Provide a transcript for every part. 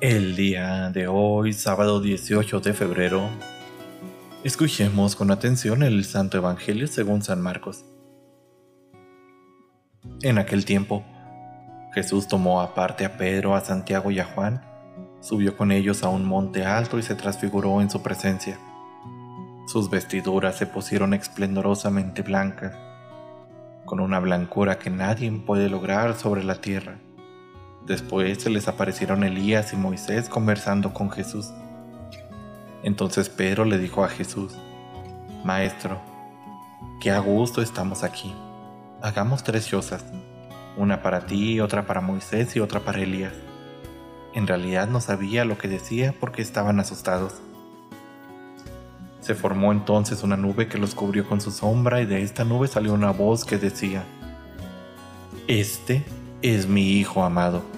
El día de hoy, sábado 18 de febrero, escuchemos con atención el Santo Evangelio según San Marcos. En aquel tiempo, Jesús tomó aparte a Pedro, a Santiago y a Juan, subió con ellos a un monte alto y se transfiguró en su presencia. Sus vestiduras se pusieron esplendorosamente blancas, con una blancura que nadie puede lograr sobre la tierra. Después se les aparecieron Elías y Moisés conversando con Jesús. Entonces Pedro le dijo a Jesús, Maestro, qué a gusto estamos aquí. Hagamos tres chozas, una para ti, otra para Moisés y otra para Elías. En realidad no sabía lo que decía porque estaban asustados. Se formó entonces una nube que los cubrió con su sombra y de esta nube salió una voz que decía, Este es mi Hijo amado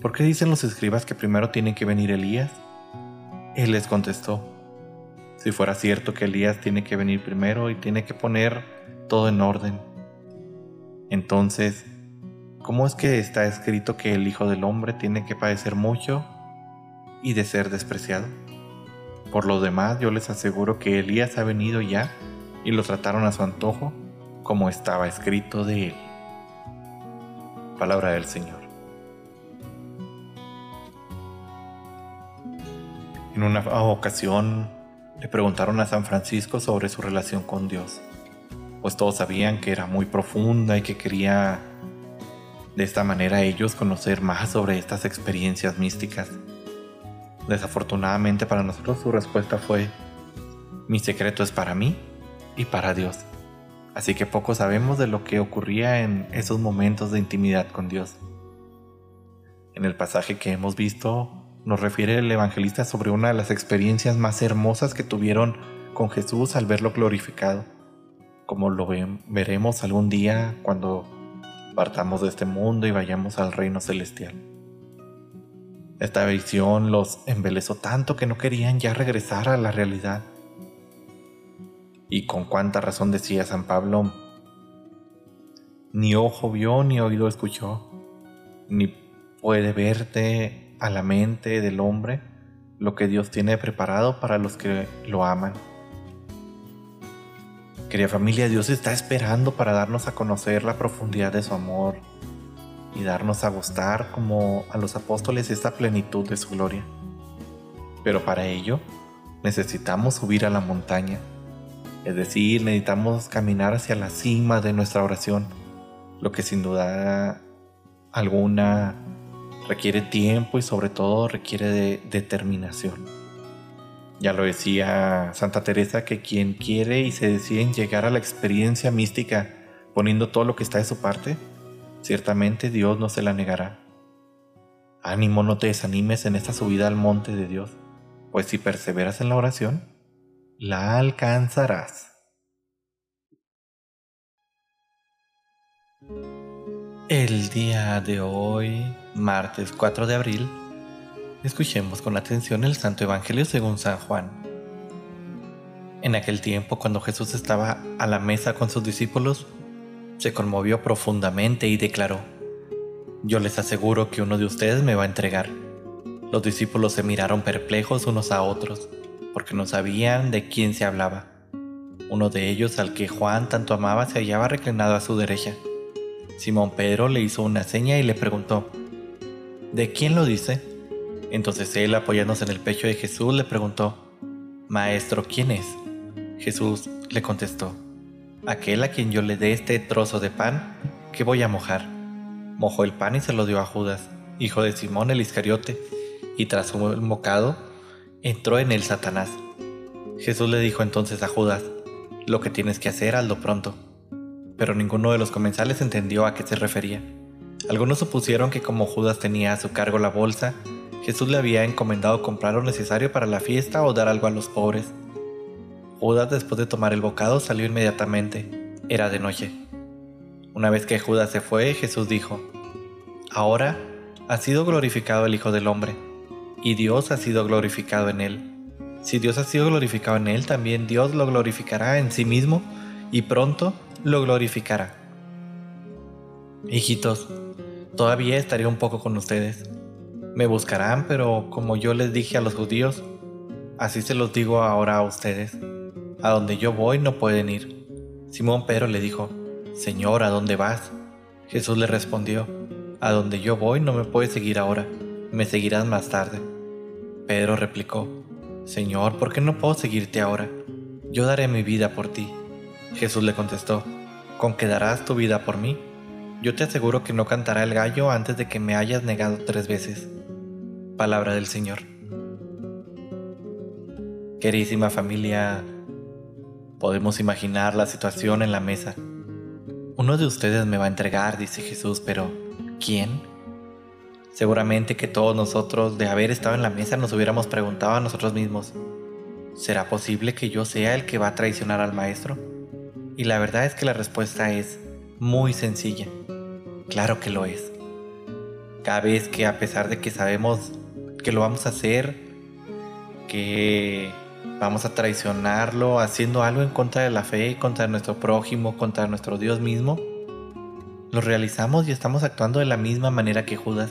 ¿Por qué dicen los escribas que primero tiene que venir Elías? Él les contestó, si fuera cierto que Elías tiene que venir primero y tiene que poner todo en orden, entonces, ¿cómo es que está escrito que el Hijo del Hombre tiene que padecer mucho y de ser despreciado? Por lo demás, yo les aseguro que Elías ha venido ya y lo trataron a su antojo, como estaba escrito de él. Palabra del Señor. En una ocasión le preguntaron a San Francisco sobre su relación con Dios, pues todos sabían que era muy profunda y que quería de esta manera ellos conocer más sobre estas experiencias místicas. Desafortunadamente para nosotros su respuesta fue, mi secreto es para mí y para Dios. Así que poco sabemos de lo que ocurría en esos momentos de intimidad con Dios. En el pasaje que hemos visto, nos refiere el evangelista sobre una de las experiencias más hermosas que tuvieron con Jesús al verlo glorificado, como lo veremos algún día cuando partamos de este mundo y vayamos al reino celestial. Esta visión los embelezó tanto que no querían ya regresar a la realidad. Y con cuánta razón decía San Pablo, ni ojo vio ni oído escuchó, ni puede verte a la mente del hombre lo que Dios tiene preparado para los que lo aman. Querida familia, Dios está esperando para darnos a conocer la profundidad de su amor y darnos a gustar como a los apóstoles esta plenitud de su gloria. Pero para ello necesitamos subir a la montaña, es decir, necesitamos caminar hacia la cima de nuestra oración, lo que sin duda alguna requiere tiempo y sobre todo requiere de determinación. Ya lo decía Santa Teresa que quien quiere y se decide en llegar a la experiencia mística poniendo todo lo que está de su parte, ciertamente Dios no se la negará. Ánimo, no te desanimes en esta subida al monte de Dios, pues si perseveras en la oración, la alcanzarás. El día de hoy, martes 4 de abril, escuchemos con atención el Santo Evangelio según San Juan. En aquel tiempo, cuando Jesús estaba a la mesa con sus discípulos, se conmovió profundamente y declaró, Yo les aseguro que uno de ustedes me va a entregar. Los discípulos se miraron perplejos unos a otros, porque no sabían de quién se hablaba. Uno de ellos, al que Juan tanto amaba, se hallaba reclinado a su derecha Simón Pedro le hizo una seña y le preguntó, ¿de quién lo dice? Entonces él, apoyándose en el pecho de Jesús, le preguntó, Maestro, ¿quién es? Jesús le contestó, aquel a quien yo le dé este trozo de pan que voy a mojar. Mojó el pan y se lo dio a Judas, hijo de Simón el Iscariote, y tras un mocado, entró en él Satanás. Jesús le dijo entonces a Judas, lo que tienes que hacer, hazlo pronto pero ninguno de los comensales entendió a qué se refería. Algunos supusieron que como Judas tenía a su cargo la bolsa, Jesús le había encomendado comprar lo necesario para la fiesta o dar algo a los pobres. Judas, después de tomar el bocado, salió inmediatamente. Era de noche. Una vez que Judas se fue, Jesús dijo, Ahora ha sido glorificado el Hijo del Hombre, y Dios ha sido glorificado en él. Si Dios ha sido glorificado en él, también Dios lo glorificará en sí mismo, y pronto lo glorificará. Hijitos, todavía estaré un poco con ustedes. Me buscarán, pero como yo les dije a los judíos, así se los digo ahora a ustedes. A donde yo voy no pueden ir. Simón Pedro le dijo, Señor, ¿a dónde vas? Jesús le respondió, A donde yo voy no me puedes seguir ahora, me seguirás más tarde. Pedro replicó, Señor, ¿por qué no puedo seguirte ahora? Yo daré mi vida por ti. Jesús le contestó, ¿con qué darás tu vida por mí? Yo te aseguro que no cantará el gallo antes de que me hayas negado tres veces. Palabra del Señor. Querísima familia, podemos imaginar la situación en la mesa. Uno de ustedes me va a entregar, dice Jesús, pero ¿quién? Seguramente que todos nosotros, de haber estado en la mesa, nos hubiéramos preguntado a nosotros mismos, ¿será posible que yo sea el que va a traicionar al Maestro? Y la verdad es que la respuesta es muy sencilla. Claro que lo es. Cada vez que a pesar de que sabemos que lo vamos a hacer, que vamos a traicionarlo haciendo algo en contra de la fe, contra nuestro prójimo, contra nuestro Dios mismo, lo realizamos y estamos actuando de la misma manera que Judas,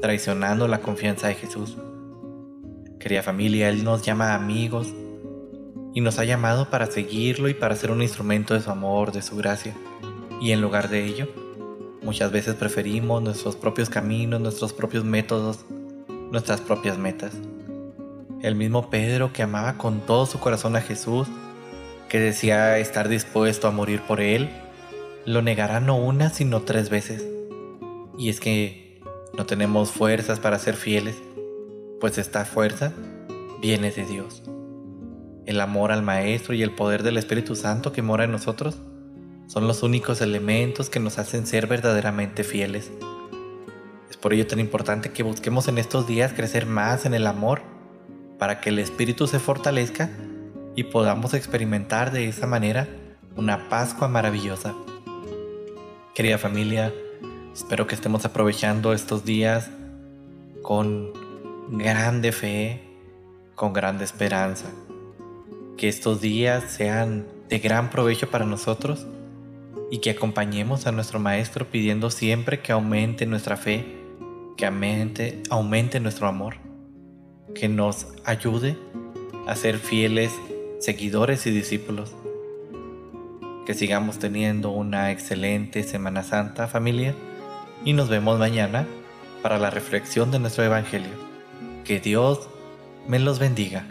traicionando la confianza de Jesús. Querida familia, Él nos llama amigos y nos ha llamado para seguirlo y para ser un instrumento de su amor, de su gracia. Y en lugar de ello, Muchas veces preferimos nuestros propios caminos, nuestros propios métodos, nuestras propias metas. El mismo Pedro que amaba con todo su corazón a Jesús, que decía estar dispuesto a morir por él, lo negará no una sino tres veces. Y es que no tenemos fuerzas para ser fieles, pues esta fuerza viene de Dios. El amor al Maestro y el poder del Espíritu Santo que mora en nosotros son los únicos elementos que nos hacen ser verdaderamente fieles. Es por ello tan importante que busquemos en estos días crecer más en el amor, para que el espíritu se fortalezca y podamos experimentar de esa manera una Pascua maravillosa. Querida familia, espero que estemos aprovechando estos días con grande fe, con grande esperanza. Que estos días sean de gran provecho para nosotros y que acompañemos a nuestro Maestro pidiendo siempre que aumente nuestra fe, que aumente, aumente nuestro amor, que nos ayude a ser fieles seguidores y discípulos. Que sigamos teniendo una excelente Semana Santa familia y nos vemos mañana para la reflexión de nuestro Evangelio. Que Dios me los bendiga.